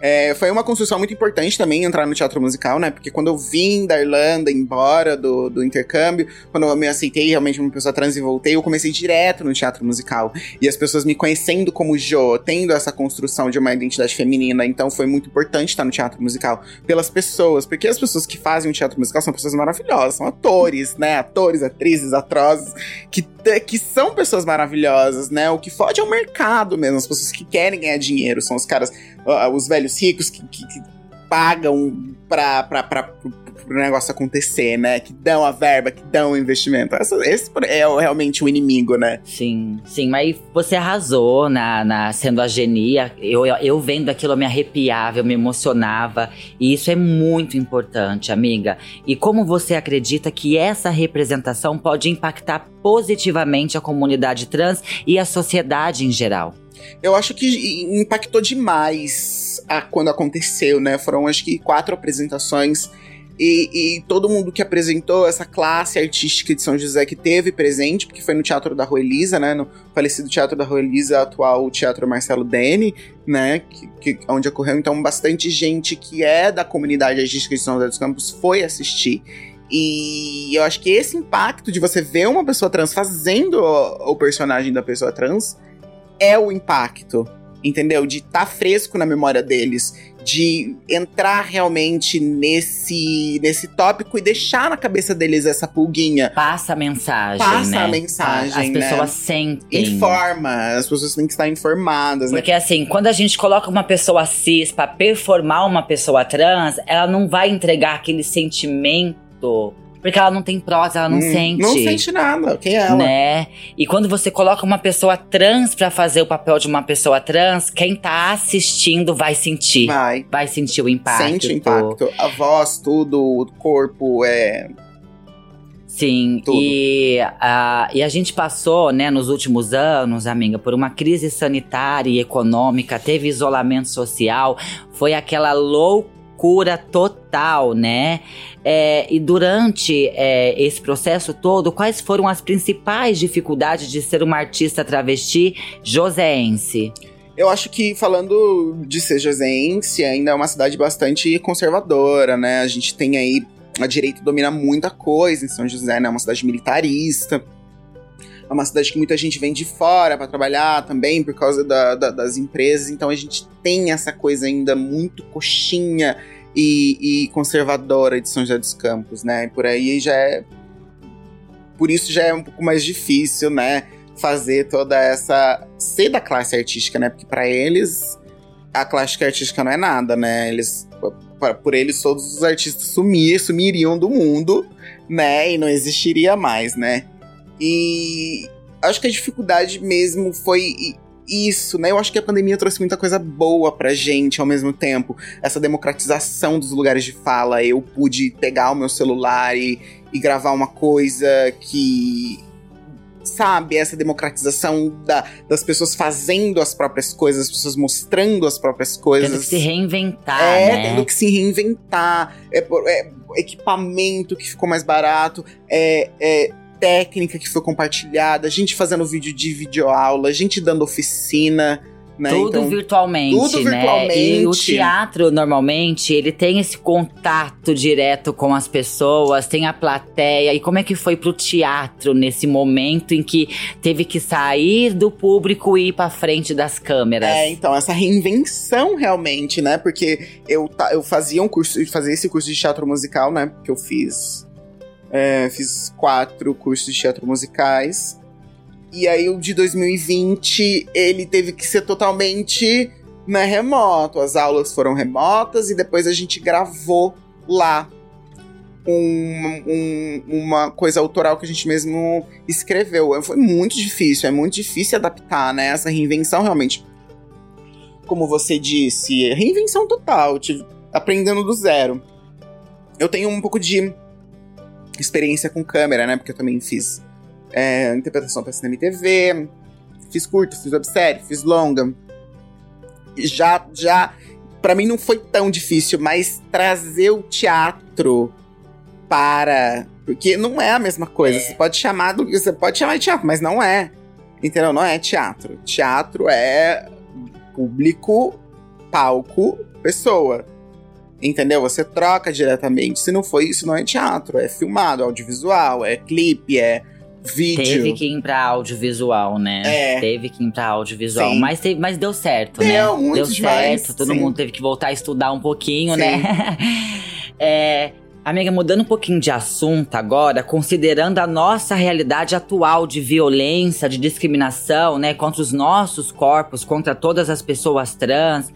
É, foi uma construção muito importante também entrar no teatro musical, né? Porque quando eu vim da Irlanda, embora do, do intercâmbio, quando eu me aceitei realmente uma pessoa trans e voltei, eu comecei direto no teatro musical. E as pessoas me conhecendo como Jo, tendo essa construção de uma identidade feminina, então foi muito importante estar no teatro musical pelas pessoas, porque as pessoas que fazem o teatro musical são pessoas maravilhosas, são atores, né? Atores, atrizes, atrozes, que, que são pessoas maravilhosas, né? O que fode é o mercado mesmo, as pessoas que querem ganhar dinheiro, são os caras, os velhos ricos que, que, que pagam pra, pro negócio acontecer, né? Que dão a verba, que dão o investimento. Essa, esse é realmente o inimigo, né? Sim, sim, mas você arrasou na, na sendo a genia. Eu, eu, eu vendo aquilo, eu me arrepiava, eu me emocionava. E isso é muito importante, amiga. E como você acredita que essa representação pode impactar positivamente a comunidade trans e a sociedade em geral? Eu acho que impactou demais a, quando aconteceu, né? Foram acho que quatro apresentações. E, e, todo mundo que apresentou essa classe artística de São José que teve presente, porque foi no Teatro da Rua Elisa, né? No falecido Teatro da Rua Elisa, atual Teatro Marcelo Dene, né? Que, que, onde ocorreu, então, bastante gente que é da comunidade artística de São José dos Campos foi assistir. E eu acho que esse impacto de você ver uma pessoa trans fazendo o, o personagem da pessoa trans é o impacto, entendeu? De estar tá fresco na memória deles, de entrar realmente nesse nesse tópico e deixar na cabeça deles essa pulguinha. Passa a mensagem, Passa né? a mensagem, As né? pessoas sentem. Informa, as pessoas têm que estar informadas, né? Porque assim, quando a gente coloca uma pessoa cis pra performar uma pessoa trans, ela não vai entregar aquele sentimento porque ela não tem prosa, ela não Hum, sente. Não sente nada. Quem é ela? Né? E quando você coloca uma pessoa trans pra fazer o papel de uma pessoa trans, quem tá assistindo vai sentir. Vai. Vai sentir o impacto. Sente o impacto. A voz, tudo, o corpo, é. Sim, Tudo. e a, e a gente passou, né, nos últimos anos, amiga, por uma crise sanitária e econômica, teve isolamento social, foi aquela loucura total, né? É, e durante é, esse processo todo, quais foram as principais dificuldades de ser uma artista travesti joseense? Eu acho que falando de ser joseense, ainda é uma cidade bastante conservadora, né? A gente tem aí. A direita domina muita coisa em São José, né? É uma cidade militarista. É uma cidade que muita gente vem de fora para trabalhar também por causa da- da- das empresas. Então a gente tem essa coisa ainda muito coxinha e, e conservadora de São José dos Campos, né? E por aí já é. Por isso já é um pouco mais difícil, né? Fazer toda essa. ser da classe artística, né? Porque para eles a classe artística não é nada, né? Eles. Por eles, todos os artistas sumir, sumiriam do mundo, né? E não existiria mais, né? E acho que a dificuldade mesmo foi isso, né? Eu acho que a pandemia trouxe muita coisa boa pra gente ao mesmo tempo. Essa democratização dos lugares de fala. Eu pude pegar o meu celular e, e gravar uma coisa que. Sabe, essa democratização da- das pessoas fazendo as próprias coisas, as pessoas mostrando as próprias coisas. Tendo que se reinventar, É, né? tendo que se reinventar. É, é equipamento que ficou mais barato. É, é técnica que foi compartilhada. Gente fazendo vídeo de videoaula. Gente dando oficina. Né? Tudo Então, virtualmente, tudo né? E o virtualmente. teatro, normalmente, ele tem esse contato direto com as pessoas, tem a plateia. E como é que foi pro teatro nesse momento em que teve que sair do público e ir pra frente das câmeras? É, então, essa reinvenção realmente, né? Porque eu, eu fazia um curso, fazia esse curso de teatro musical, né? Que eu fiz. É, fiz quatro cursos de teatro musicais. E aí o de 2020, ele teve que ser totalmente né, remoto. As aulas foram remotas e depois a gente gravou lá um- um- uma coisa autoral que a gente mesmo escreveu. Foi muito difícil, é muito difícil adaptar, né? Essa reinvenção realmente. Como você disse, reinvenção total, aprendendo do zero. Eu tenho um pouco de experiência com câmera, né? Porque eu também fiz é, interpretação para cinema e TV, fiz curto, fiz websérie, fiz longa. Já, já, para mim não foi tão difícil, mas trazer o teatro para, porque não é a mesma coisa. Você pode chamar do, você pode chamar de teatro, mas não é. Entendeu? Não é teatro. Teatro é público, palco, pessoa. Entendeu? Você troca diretamente. Se não foi isso, não é teatro. É filmado, audiovisual, é clipe, é vídeo. Teve que ir pra audiovisual, né? É. Teve que ir pra audiovisual. Sim. Mas, teve, mas deu certo, Deu, né? deu demais, certo. Todo sim. mundo teve que voltar a estudar um pouquinho, Sim. né? é, amiga, mudando um pouquinho de assunto agora, considerando a nossa realidade atual de violência, de discriminação, né? Contra os nossos corpos, contra todas as pessoas trans.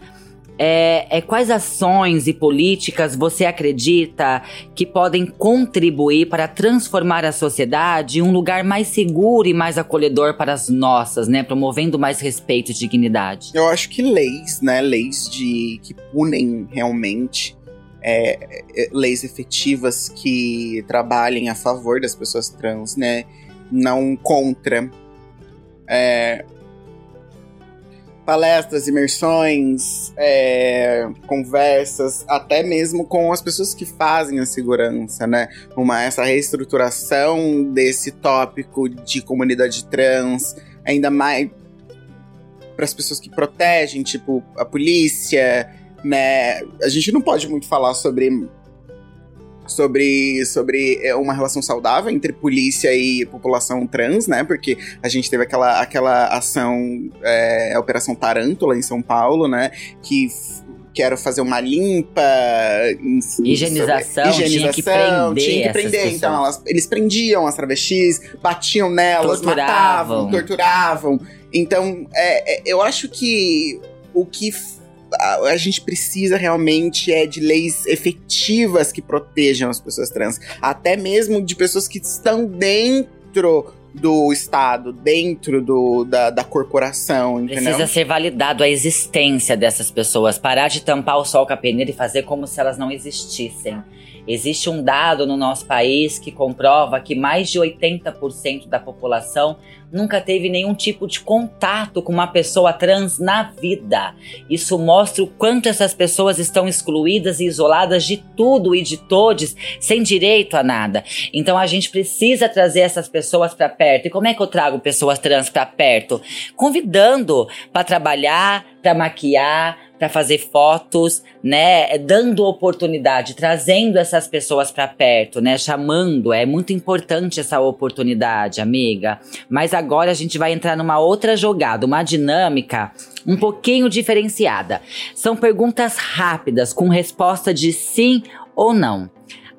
É, é, quais ações e políticas você acredita que podem contribuir para transformar a sociedade em um lugar mais seguro e mais acolhedor para as nossas, né? Promovendo mais respeito e dignidade. Eu acho que leis, né? Leis de que punem realmente. é, é, leis efetivas que trabalhem a favor das pessoas trans, né? Não contra. É, palestras, imersões, é, conversas, até mesmo com as pessoas que fazem a segurança, né? Uma, essa reestruturação desse tópico de comunidade trans, ainda mais para as pessoas que protegem, tipo a polícia, né? A gente não pode muito falar sobre sobre, sobre é, uma relação saudável entre polícia e população trans, né? Porque a gente teve aquela, aquela ação, é, a Operação Tarântula em São Paulo, né? Que quero fazer uma limpa. Higienização, higienização tinha que prender. Tinha que prender. Então, elas, eles prendiam as travestis, batiam nelas, torturavam. matavam, torturavam. Então, é, é, eu acho que o que a, gente precisa realmente é de leis efetivas que protejam as pessoas trans. Até mesmo de pessoas que estão dentro do Estado, dentro do, da, da corporação, entendeu? Precisa ser validado a existência dessas pessoas. Parar de tampar o sol com a peneira e fazer como se elas não existissem. Existe um dado no nosso país que comprova que mais de 80% da população nunca teve nenhum tipo de contato com uma pessoa trans na vida. Isso mostra o quanto essas pessoas estão excluídas e isoladas de tudo e de todos, sem direito a nada. Então a gente precisa trazer essas pessoas para perto. E como é que eu trago pessoas trans para perto? Convidando para trabalhar, para maquiar, para fazer fotos, né? Dando oportunidade, trazendo essas pessoas para perto, né? Chamando, é muito importante essa oportunidade, amiga. Mas agora a gente vai entrar numa outra jogada, uma dinâmica um pouquinho diferenciada. São perguntas rápidas com resposta de sim ou não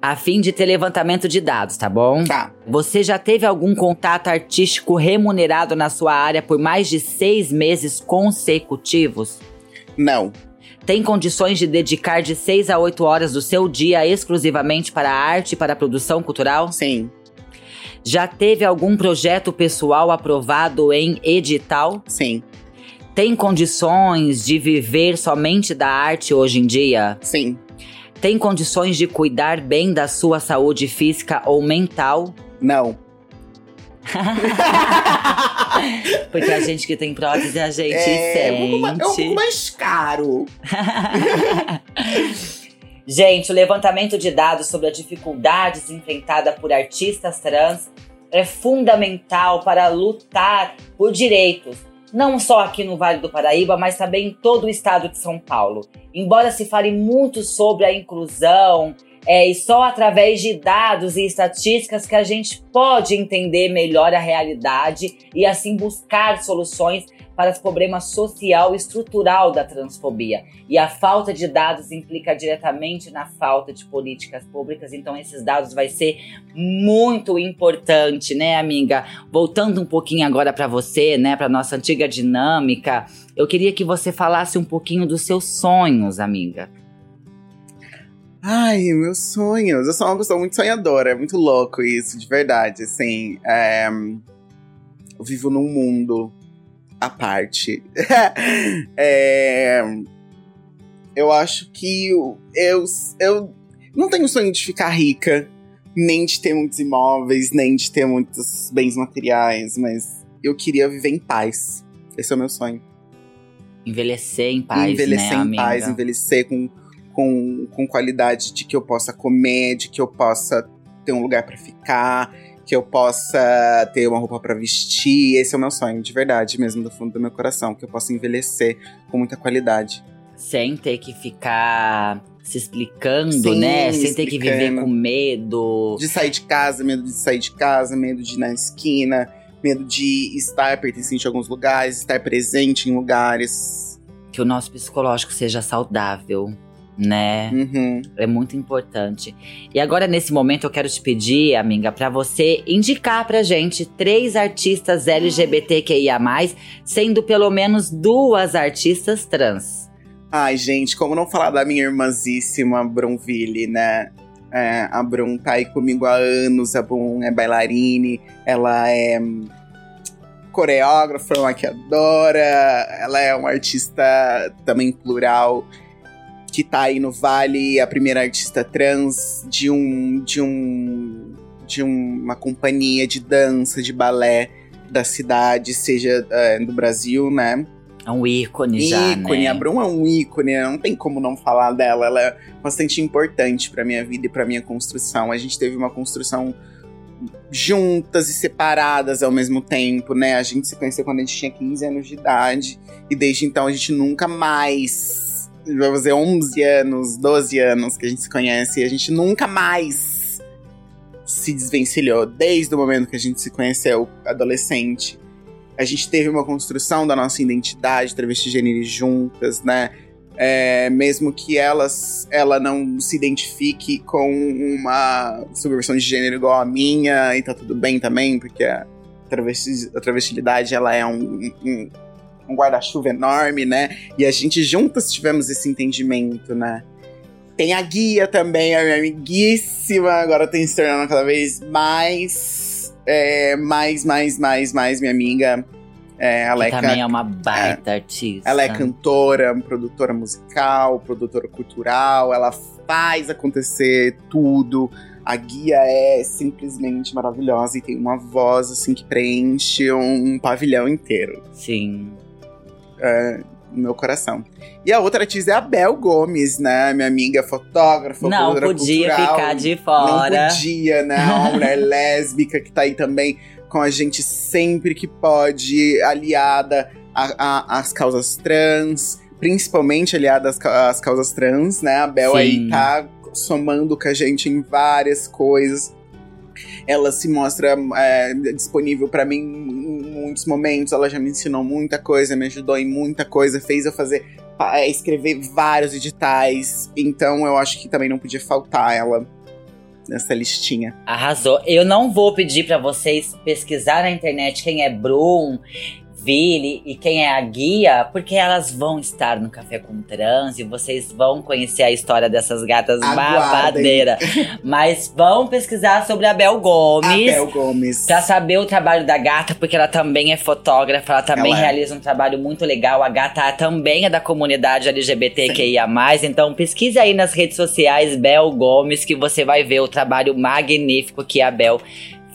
a fim de ter levantamento de dados, tá bom? Tá. Você já teve algum contato artístico remunerado na sua área por mais de seis meses consecutivos? Não. Tem condições de dedicar de 6 a 8 horas do seu dia exclusivamente para a arte e para a produção cultural? Sim. Já teve algum projeto pessoal aprovado em edital? Sim. Tem condições de viver somente da arte hoje em dia? Sim. Tem condições de cuidar bem da sua saúde física ou mental? Não. Porque a gente que tem prótese, a gente é, sente. É um, pouco, é um pouco mais caro. gente, o levantamento de dados sobre as dificuldades enfrentadas por artistas trans é fundamental para lutar por direitos, não só aqui no Vale do Paraíba, mas também em todo o estado de São Paulo. Embora se fale muito sobre a inclusão, é, e só através de dados e estatísticas que a gente pode entender melhor a realidade e assim buscar soluções para os problemas social e estrutural da transfobia. E a falta de dados implica diretamente na falta de políticas públicas, então esses dados vai ser muito importante, né, amiga? Voltando um pouquinho agora para você, né, para nossa antiga dinâmica, eu queria que você falasse um pouquinho dos seus sonhos, amiga. Ai, meus sonhos. Eu sou uma pessoa muito sonhadora, é muito louco isso, de verdade. Assim, é... eu vivo num mundo à parte. é... Eu acho que eu, eu, eu não tenho sonho de ficar rica, nem de ter muitos imóveis, nem de ter muitos bens materiais, mas eu queria viver em paz. Esse é o meu sonho. Envelhecer em paz, envelhecer né, em amiga? paz, envelhecer com com, com qualidade de que eu possa comer, de que eu possa ter um lugar para ficar, que eu possa ter uma roupa para vestir. Esse é o meu sonho, de verdade mesmo, do fundo do meu coração, que eu possa envelhecer com muita qualidade. Sem ter que ficar se explicando, Sim, né? Sem explicando. ter que viver com medo. De sair de casa, medo de sair de casa, medo de ir na esquina, medo de estar pertencente a alguns lugares, estar presente em lugares. Que o nosso psicológico seja saudável né? Uhum. É muito importante. E agora, nesse momento, eu quero te pedir, amiga, para você indicar pra gente três artistas LGBTQIA, sendo pelo menos duas artistas trans. Ai, gente, como não falar da minha irmãzíssima Brunville, né? É, a Brun tá aí comigo há anos, a Brun é bailarine, ela é coreógrafa, maquiadora, ela é uma artista também plural que tá aí no Vale, a primeira artista trans de um de um de uma companhia de dança, de balé da cidade, seja uh, do Brasil, né? É um ícone, ícone já, Ícone, a Brum é um ícone, né? não tem como não falar dela. Ela é bastante importante para minha vida e para minha construção. A gente teve uma construção juntas e separadas ao mesmo tempo, né? A gente se conheceu quando a gente tinha 15 anos de idade e desde então a gente nunca mais vai fazer 11 anos, 12 anos que a gente se conhece e a gente nunca mais se desvencilhou desde o momento que a gente se conheceu adolescente. A gente teve uma construção da nossa identidade travesti gênero juntas, né? É, mesmo que elas, ela não se identifique com uma subversão de gênero igual a minha, e tá tudo bem também, porque a, travesti, a travestilidade ela é um, um, um guarda-chuva enorme, né? E a gente juntas tivemos esse entendimento, né? Tem a guia também, a minha amiguíssima, agora tem se tornando cada vez mais, é, mais, mais, mais, mais minha amiga. É, ela que é também é uma baita é, artista. Ela é cantora, produtora musical, produtora cultural, ela faz acontecer tudo. A guia é simplesmente maravilhosa e tem uma voz assim que preenche um pavilhão inteiro. Sim. É, no meu coração. E a outra artista é a Bel Gomes, né? Minha amiga fotógrafa, Não podia cultural. ficar de fora. Não podia, né? Uma mulher lésbica que tá aí também com a gente sempre que pode, aliada às causas trans, principalmente aliada às, às, causas trans, né? A Bel Sim. aí tá somando com a gente em várias coisas. Ela se mostra é, disponível para mim em muitos momentos. Ela já me ensinou muita coisa, me ajudou em muita coisa, fez eu fazer é, escrever vários editais. Então eu acho que também não podia faltar ela nessa listinha. Arrasou. Eu não vou pedir para vocês pesquisar na internet quem é Brum, E quem é a guia, porque elas vão estar no Café com Trans e vocês vão conhecer a história dessas gatas babadeiras. Mas vão pesquisar sobre a Bel Gomes. A Bel Gomes. Pra saber o trabalho da gata, porque ela também é fotógrafa, ela também ela é. realiza um trabalho muito legal. A gata também é da comunidade LGBTQIA. Sim. Então pesquise aí nas redes sociais Bel Gomes, que você vai ver o trabalho magnífico que a Bel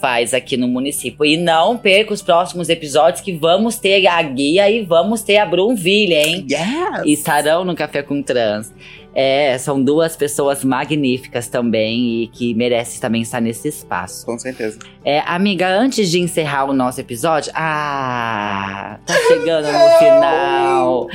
faz aqui no município. E não perca os próximos episódios que vamos ter a guia e vamos ter a Brunville, hein? Yes. estarão no Café com Trans. É, são duas pessoas magníficas também e que merecem também estar nesse espaço. Com certeza. É, amiga, antes de encerrar o nosso episódio. Ah, tá chegando no final.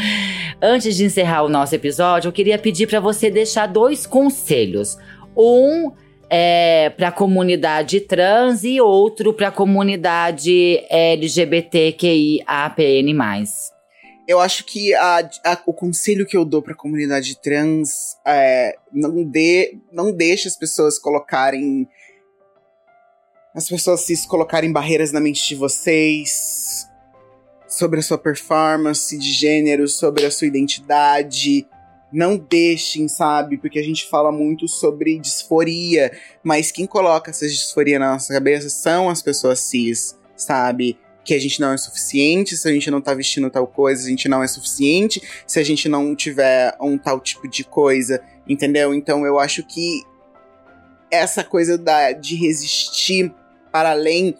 Antes de encerrar o nosso episódio, eu queria pedir para você deixar dois conselhos. Um é, para a comunidade trans e outro para a comunidade LGBTQIAPN+. Eu acho que a, a, o conselho que eu dou para a comunidade trans é não dê, não deixe as pessoas colocarem as pessoas se colocarem barreiras na mente de vocês sobre a sua performance de gênero, sobre a sua identidade não deixem, sabe? Porque a gente fala muito sobre disforia, mas quem coloca essa disforia na nossa cabeça são as pessoas cis, sabe? Que a gente não é suficiente, se a gente não tá vestindo tal coisa, a gente não é suficiente, se a gente não tiver um tal tipo de coisa, entendeu? Então eu acho que essa coisa da, de resistir para além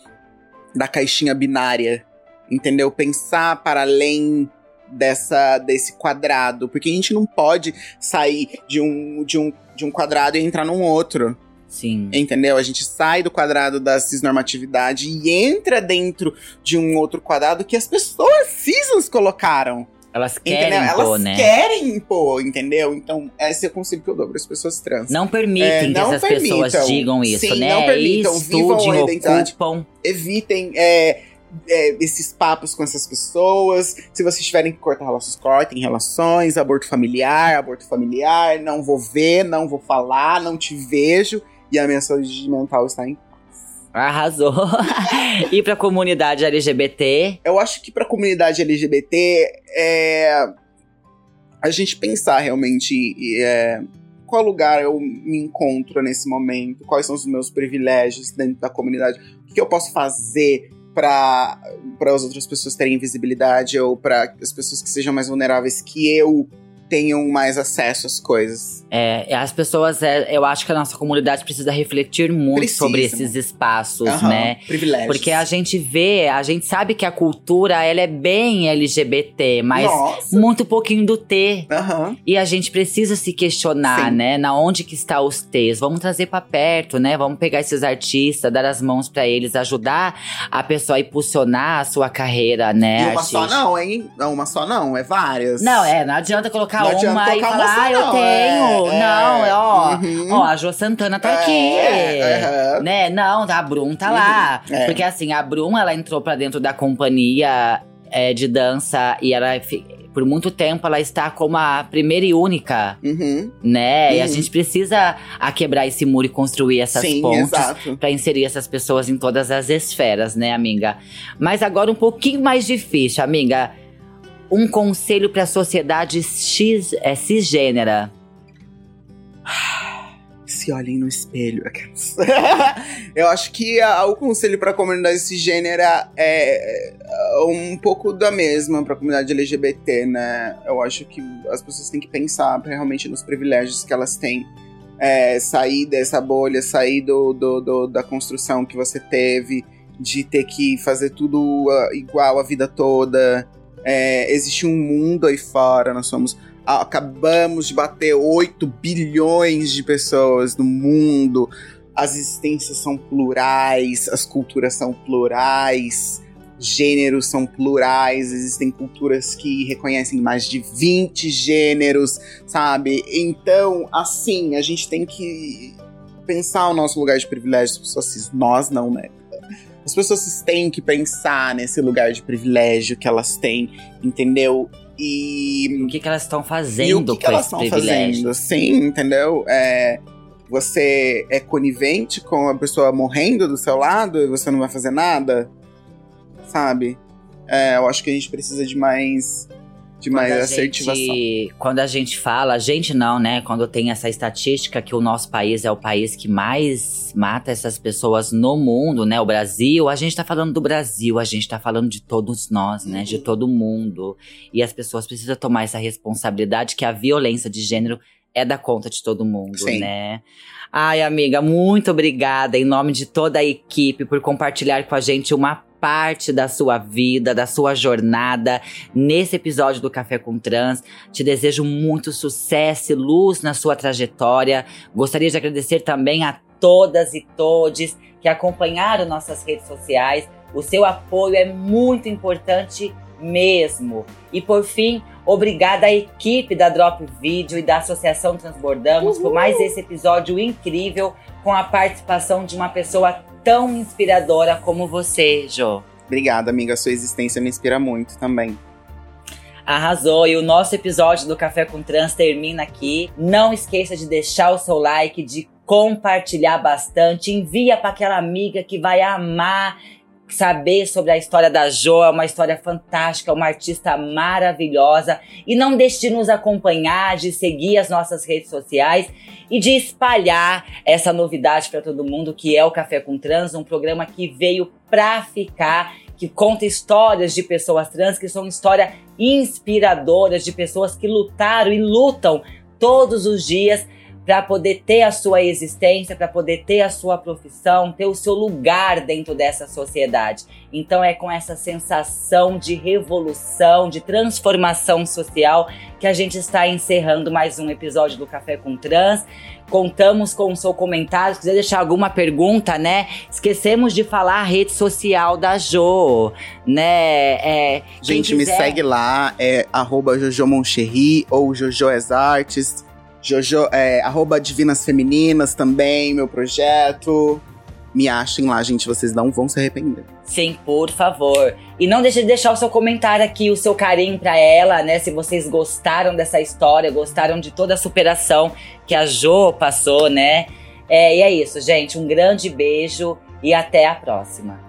da caixinha binária, entendeu? Pensar para além dessa desse quadrado, porque a gente não pode sair de um, de um, de um quadrado e entrar num outro. Sim. Entendeu? A gente sai do quadrado da cisnormatividade e entra dentro de um outro quadrado que as pessoas cis nos colocaram. Elas querem entendeu? impor, Elas né? querem impor, entendeu? Então, esse é o conselho que eu dou para as pessoas trans. Não permitem É, que não essas permitam. pessoas digam isso, Sim, né? não permitam. Vivam Estudem, a identidade. ocupam. Evitem é, é, esses papos com essas pessoas. Se vocês tiverem que cortar relações, cortem relações, aborto familiar, aborto familiar, não vou ver, não vou falar, não te vejo. E a minha saúde mental está em Arrasou. e pra comunidade LGBT? Eu acho que pra comunidade LGBT é. A gente pensar realmente é, qual lugar eu me encontro nesse momento, quais são os meus privilégios dentro da comunidade, o que eu posso fazer para as outras pessoas terem visibilidade ou para as pessoas que sejam mais vulneráveis que eu tenham mais acesso às coisas. É, as pessoas, é, eu acho que a nossa comunidade precisa refletir muito Precisa. sobre esses espaços, Aham, né? Privilégios. Porque a gente vê, a gente sabe que a cultura, ela é bem LGBT, mas Nossa. muito pouquinho do T. Aham. E a gente precisa se questionar, Sim. né? Na onde que está os T's? Vamos trazer pra perto, né? Vamos pegar esses artistas, dar as mãos pra eles, ajudar a pessoa a impulsionar a sua carreira, né? E uma só artística. não, hein? Não, uma só não, é várias. Não, é, não adianta colocar colocar Não uma e colocar falar, ah, eu tenho. é, não, é, ó, uhum. ó, a Jo Santana tá É, aqui. Né? Não, a Brum tá lá. Uhum, é. Porque assim, a Brum, ela entrou pra dentro da companhia é, de dança e ela, por muito tempo, ela está como a primeira e única, Uhum. né? E a Uhum. gente precisa a quebrar esse muro e construir essas Sim, pontes. Pra inserir essas pessoas em todas as esferas, né, amiga? Mas agora um pouquinho mais difícil, amiga. Um conselho pra sociedade X, é, cisgênera. Se olhem no espelho. Eu acho que a- o conselho pra comunidade cisgênera é é um pouco da mesma pra comunidade LGBT, né? Eu acho que as pessoas têm que pensar realmente nos privilégios que elas têm. É, sair dessa bolha, sair do, do- do- da construção que você teve, de ter que fazer tudo ah, igual a vida toda. É, existe um mundo aí fora, nós somos acabamos de bater 8 bilhões de pessoas no mundo. As existências são plurais, as culturas são plurais, gêneros são plurais, existem culturas que reconhecem mais de 20 gêneros, sabe? Então, assim, a gente tem que pensar o nosso lugar de privilégio, as pessoas cis, nós não, né? As pessoas têm que pensar nesse lugar de privilégio que elas têm, entendeu? E O que, que elas estão e o fazendo que, que com elas estão fazendo? Sim, entendeu? É, você é conivente com a pessoa morrendo do seu lado e você não vai fazer nada? Sabe? É, eu acho que a gente precisa de mais. De Quando a assertivação. gente- quando a gente fala, a gente não, né? Quando tem essa estatística que o nosso país é o país que mais mata essas pessoas no mundo, né? O Brasil, a gente tá falando do Brasil, a gente tá falando de todos nós, né? De Uhum. todo mundo. E as pessoas precisam tomar essa responsabilidade que a violência de gênero é da conta de todo mundo, Sim. né? Ai, amiga, muito obrigada em nome de toda a equipe por compartilhar com a gente uma parte da sua vida, da sua jornada nesse episódio do Café com Trans. Te desejo muito sucesso e luz na sua trajetória. Gostaria de agradecer também a todas e todes que acompanharam nossas redes sociais. O seu apoio é muito importante mesmo. E por fim, obrigada à equipe da Drop Video e da Associação Transbordamos por mais esse episódio incrível com a participação de uma pessoa tão inspiradora como você, Jo. Obrigada, amiga. Sua existência me inspira muito também. Arrasou! E o nosso episódio do Café com Trans termina aqui. Não esqueça de deixar o seu like, de compartilhar bastante. Envia para aquela amiga que vai amar saber sobre a história da Jo. É uma história fantástica, uma artista maravilhosa. E não deixe de nos acompanhar, de seguir as nossas redes sociais e de espalhar essa novidade para todo mundo, que é o Café com Trans, um programa que veio pra ficar, que conta histórias de pessoas trans, que são histórias inspiradoras, de pessoas que lutaram e lutam todos os dias para poder ter a sua existência, para poder ter a sua profissão, ter o seu lugar dentro dessa sociedade. Então é com essa sensação de revolução, de transformação social que a gente está encerrando mais um episódio do Café com Trans. Contamos com o seu comentário. Se quiser deixar alguma pergunta, né? Esquecemos de falar a rede social da Jo, né? É, Gente, me quiser- segue lá, é arroba Jojo Moncherry ou Jojo as Artes. Jojo, é, arroba Divinas Femininas também, meu projeto. Me achem lá, gente, vocês não vão se arrepender. Sim, por favor. E não deixe de deixar o seu comentário aqui, o seu carinho pra ela, né? Se vocês gostaram dessa história, gostaram de toda a superação que a Jo passou, né? É, e é isso, gente. Um grande beijo e até a próxima.